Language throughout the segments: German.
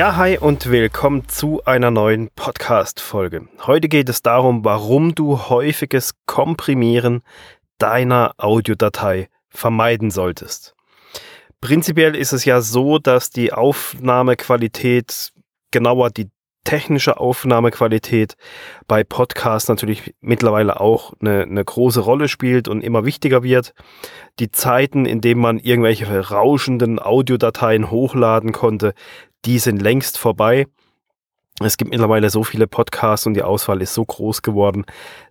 Ja, hi und willkommen zu einer neuen Podcast-Folge. Heute geht es darum, warum du häufiges Komprimieren deiner Audiodatei vermeiden solltest. Prinzipiell ist es ja so, dass die Aufnahmequalität, genauer die technische Aufnahmequalität bei Podcasts natürlich mittlerweile auch eine, eine, große Rolle spielt und immer wichtiger wird. Die Zeiten, in denen man irgendwelche rauschenden Audiodateien hochladen konnte, die sind längst vorbei. Es gibt mittlerweile so viele Podcasts und die Auswahl ist so groß geworden,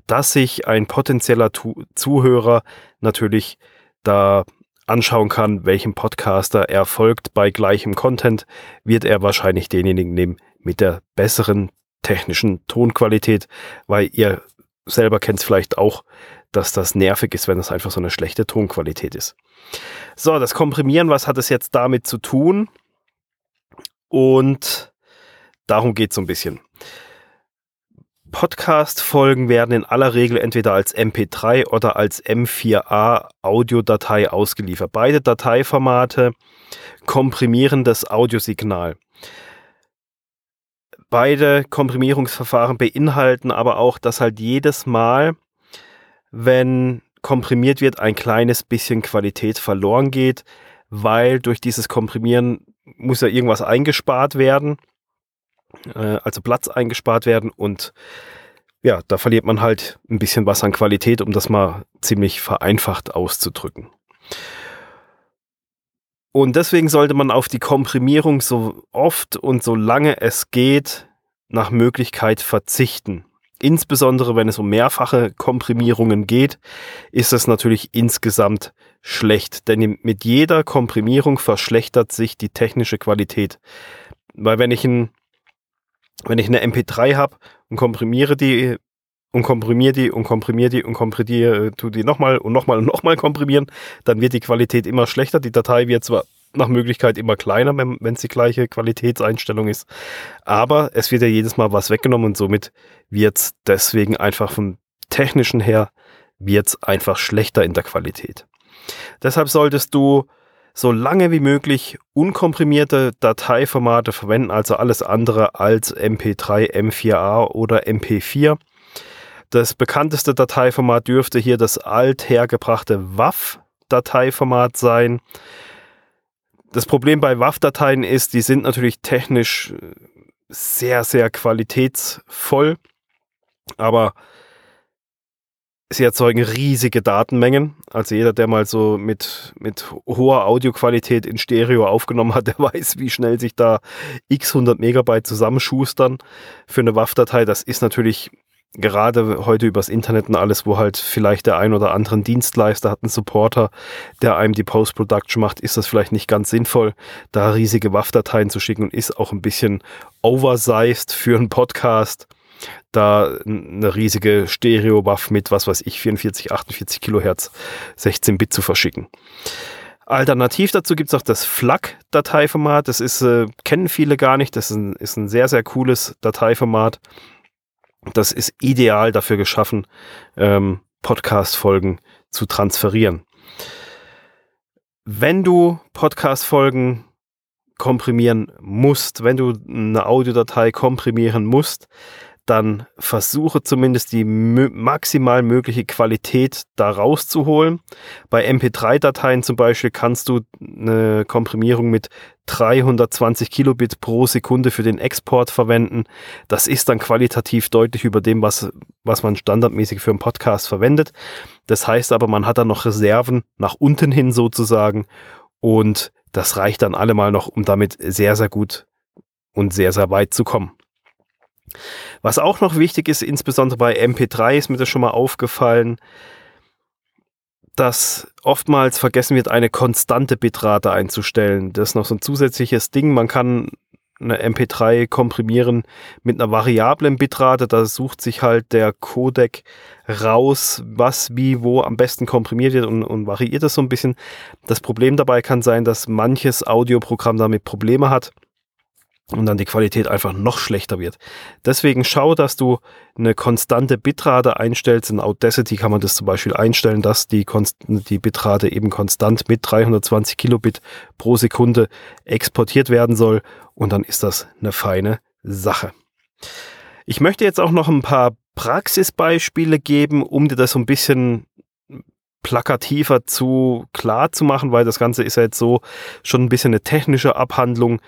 dass sich ein potenzieller tu Zuhörer natürlich da anschauen kann, welchem Podcaster er folgt bei gleichem Content, wird er wahrscheinlich denjenigen nehmen mit der besseren technischen Tonqualität, weil ihr selber kennt es vielleicht auch, dass das nervig ist, wenn das einfach so eine schlechte Tonqualität ist. So, das Komprimieren, was hat es jetzt damit zu tun? Und darum geht es so ein bisschen. Podcast-Folgen werden in aller Regel entweder als MP3 oder als M4A Audiodatei ausgeliefert. Beide Dateiformate komprimieren das Audiosignal. Beide Komprimierungsverfahren beinhalten aber auch, dass halt jedes Mal, wenn komprimiert wird, ein kleines bisschen Qualität verloren geht, weil durch dieses Komprimieren muss ja irgendwas eingespart werden, äh, also Platz eingespart werden und ja, da verliert man halt ein bisschen was an Qualität, um das mal ziemlich vereinfacht auszudrücken. Und deswegen sollte man auf die Komprimierung so oft und so lange es geht nach Möglichkeit verzichten. Insbesondere wenn es um mehrfache Komprimierungen geht, ist es natürlich insgesamt schlecht, denn mit jeder Komprimierung verschlechtert sich die technische Qualität. Weil wenn ich ein wenn ich eine MP3 habe und komprimiere die und komprimiere die und komprimiere die und komprimiere, äh, tu die nochmal und nochmal und nochmal komprimieren, dann wird die Qualität immer schlechter. Die Datei wird zwar nach Möglichkeit immer kleiner, wenn es die gleiche Qualitätseinstellung ist, aber es wird ja jedes Mal was weggenommen und somit wird es deswegen einfach vom technischen her wird's einfach schlechter in der Qualität. Deshalb solltest du so lange wie möglich unkomprimierte Dateiformate verwenden, also alles andere als MP3, M4A oder MP4. Das bekannteste Dateiformat dürfte hier das althergebrachte WAV-Dateiformat sein. Das Problem bei WAV-Dateien ist, die sind natürlich technisch sehr, sehr qualitätsvoll, aber sie erzeugen riesige Datenmengen. Also jeder, der mal so mit, mit hoher Audioqualität in Stereo aufgenommen hat, der weiß, wie schnell sich da x 100 Megabyte zusammenschustern für eine WAV-Datei. Das ist natürlich gerade heute übers Internet und alles, wo halt vielleicht der ein oder andere Dienstleister hat einen Supporter, der einem die Post-Production macht, ist das vielleicht nicht ganz sinnvoll, da riesige WAV-Dateien zu schicken und ist auch ein bisschen oversized für einen Podcast da eine riesige Stereo-Buff mit, was weiß ich, 44, 48 Kilohertz, 16 Bit zu verschicken. Alternativ dazu gibt es auch das FLAC-Dateiformat. Das ist, äh, kennen viele gar nicht. Das ist ein, ist ein sehr, sehr cooles Dateiformat. Das ist ideal dafür geschaffen, ähm, Podcast-Folgen zu transferieren. Wenn du Podcast-Folgen komprimieren musst, wenn du eine Audiodatei komprimieren musst, dann versuche zumindest die maximal mögliche Qualität da rauszuholen. Bei MP3-Dateien zum Beispiel kannst du eine Komprimierung mit 320 Kilobit pro Sekunde für den Export verwenden. Das ist dann qualitativ deutlich über dem, was, was man standardmäßig für einen Podcast verwendet. Das heißt aber, man hat dann noch Reserven nach unten hin sozusagen und das reicht dann allemal noch, um damit sehr, sehr gut und sehr, sehr weit zu kommen. Was auch noch wichtig ist, insbesondere bei MP3 ist mir das schon mal aufgefallen, dass oftmals vergessen wird, eine konstante Bitrate einzustellen. Das ist noch so ein zusätzliches Ding. Man kann eine MP3 komprimieren mit einer variablen Bitrate. Da sucht sich halt der Codec raus, was wie wo am besten komprimiert wird und, und variiert das so ein bisschen. Das Problem dabei kann sein, dass manches Audioprogramm damit Probleme hat und dann die Qualität einfach noch schlechter wird. Deswegen schau, dass du eine konstante Bitrate einstellst. In Audacity kann man das zum Beispiel einstellen, dass die, die Bitrate eben konstant mit 320 Kilobit pro Sekunde exportiert werden soll und dann ist das eine feine Sache. Ich möchte jetzt auch noch ein paar Praxisbeispiele geben, um dir das so ein bisschen plakativer zu klar zu machen, weil das Ganze ist ja jetzt so schon ein bisschen eine technische Abhandlung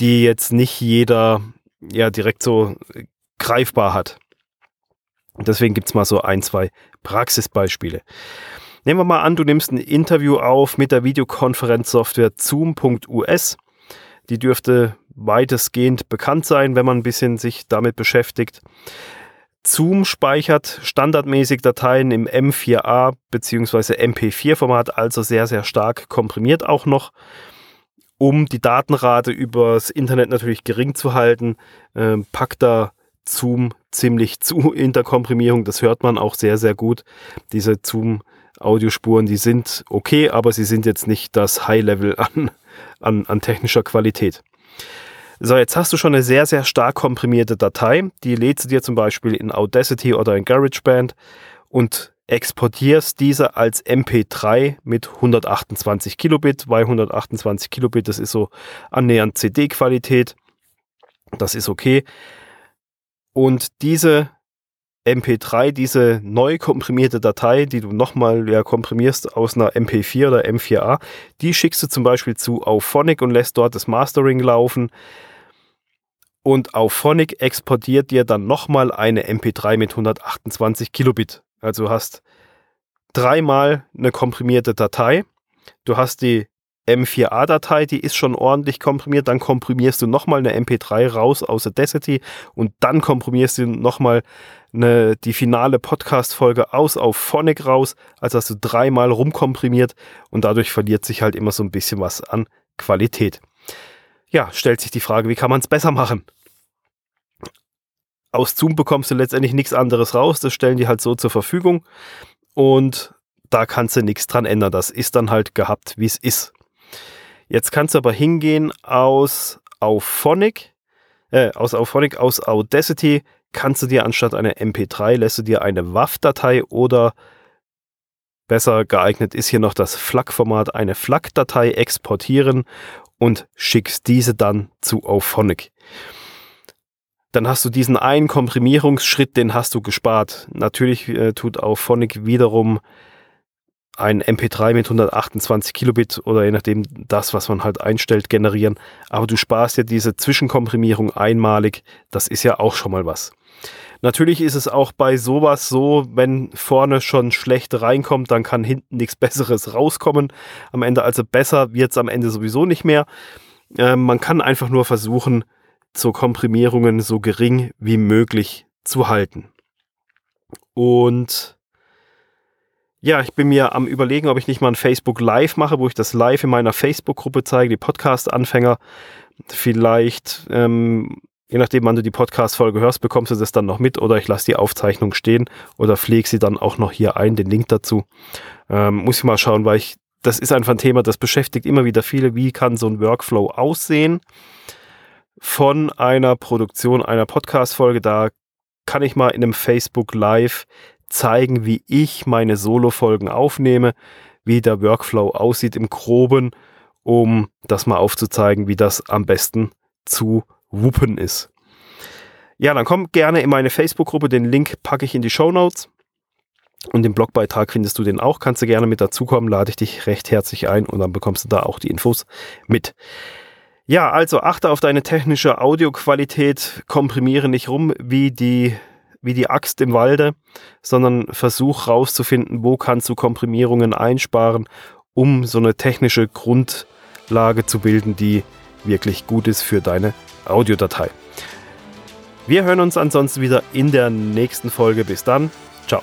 die jetzt nicht jeder ja direkt so greifbar hat. Deswegen gibt es mal so ein, zwei Praxisbeispiele. Nehmen wir mal an, du nimmst ein Interview auf mit der Videokonferenzsoftware Zoom.us. Die dürfte weitestgehend bekannt sein, wenn man ein bisschen sich damit beschäftigt. Zoom speichert standardmäßig Dateien im M4A bzw. MP4-Format, also sehr, sehr stark komprimiert auch noch um die Datenrate übers Internet natürlich gering zu halten, äh, packt da Zoom ziemlich zu in der Komprimierung. Das hört man auch sehr, sehr gut. Diese Zoom-Audiospuren, die sind okay, aber sie sind jetzt nicht das High-Level an, an, an technischer Qualität. So, jetzt hast du schon eine sehr, sehr stark komprimierte Datei. Die lädst du dir zum Beispiel in Audacity oder in GarageBand und exportierst diese als MP3 mit 128 Kilobit, weil 128 Kilobit, das ist so annähernd CD-Qualität. Das ist okay. Und diese MP3, diese neu komprimierte Datei, die du nochmal ja, komprimierst aus einer MP4 oder M4A, die schickst du zum Beispiel zu Auphonic und lässt dort das Mastering laufen. Und Auphonic exportiert dir dann nochmal eine MP3 mit 128 Kilobit. Also du hast dreimal eine komprimierte Datei. Du hast die M4A-Datei, die ist schon ordentlich komprimiert. Dann komprimierst du nochmal eine MP3 raus aus Audacity und dann komprimierst du nochmal die finale Podcast-Folge aus auf Phonic raus. Also hast du dreimal rumkomprimiert und dadurch verliert sich halt immer so ein bisschen was an Qualität. Ja, stellt sich die Frage, wie kann man es besser machen? Aus Zoom bekommst du letztendlich nichts anderes raus. Das stellen die halt so zur Verfügung. Und da kannst du nichts dran ändern. Das ist dann halt gehabt, wie es ist. Jetzt kannst du aber hingehen aus Auphonic, äh, aus Auphonic, aus Audacity, kannst du dir anstatt einer MP3, lässt du dir eine WAV-Datei oder besser geeignet ist hier noch das FLAC-Format, eine FLAC-Datei exportieren und schickst diese dann zu Auphonic dann hast du diesen einen Komprimierungsschritt, den hast du gespart. Natürlich äh, tut auch Phonic wiederum ein MP3 mit 128 Kilobit oder je nachdem das, was man halt einstellt, generieren. Aber du sparst ja diese Zwischenkomprimierung einmalig. Das ist ja auch schon mal was. Natürlich ist es auch bei sowas so, wenn vorne schon schlecht reinkommt, dann kann hinten nichts Besseres rauskommen. Am Ende also besser wird es am Ende sowieso nicht mehr. Äh, man kann einfach nur versuchen, zur Komprimierungen so gering wie möglich zu halten. Und ja, ich bin mir am überlegen, ob ich nicht mal ein Facebook Live mache, wo ich das live in meiner Facebook-Gruppe zeige, die Podcast-Anfänger. Vielleicht, ähm, je nachdem, wann du die Podcast-Folge hörst, bekommst du das dann noch mit oder ich lasse die Aufzeichnung stehen oder pflege sie dann auch noch hier ein, den Link dazu. Ähm, muss ich mal schauen, weil ich, das ist einfach ein Thema, das beschäftigt immer wieder viele. Wie kann so ein Workflow aussehen? Von einer Produktion einer Podcast-Folge. Da kann ich mal in einem Facebook Live zeigen, wie ich meine Solo-Folgen aufnehme, wie der Workflow aussieht im Groben, um das mal aufzuzeigen, wie das am besten zu wuppen ist. Ja, dann komm gerne in meine Facebook-Gruppe. Den Link packe ich in die Show Notes. Und im Blogbeitrag findest du den auch. Kannst du gerne mit dazukommen, lade ich dich recht herzlich ein und dann bekommst du da auch die Infos mit. Ja, also achte auf deine technische Audioqualität, komprimiere nicht rum wie die, wie die Axt im Walde, sondern versuch rauszufinden, wo kannst du Komprimierungen einsparen, um so eine technische Grundlage zu bilden, die wirklich gut ist für deine Audiodatei. Wir hören uns ansonsten wieder in der nächsten Folge. Bis dann. Ciao.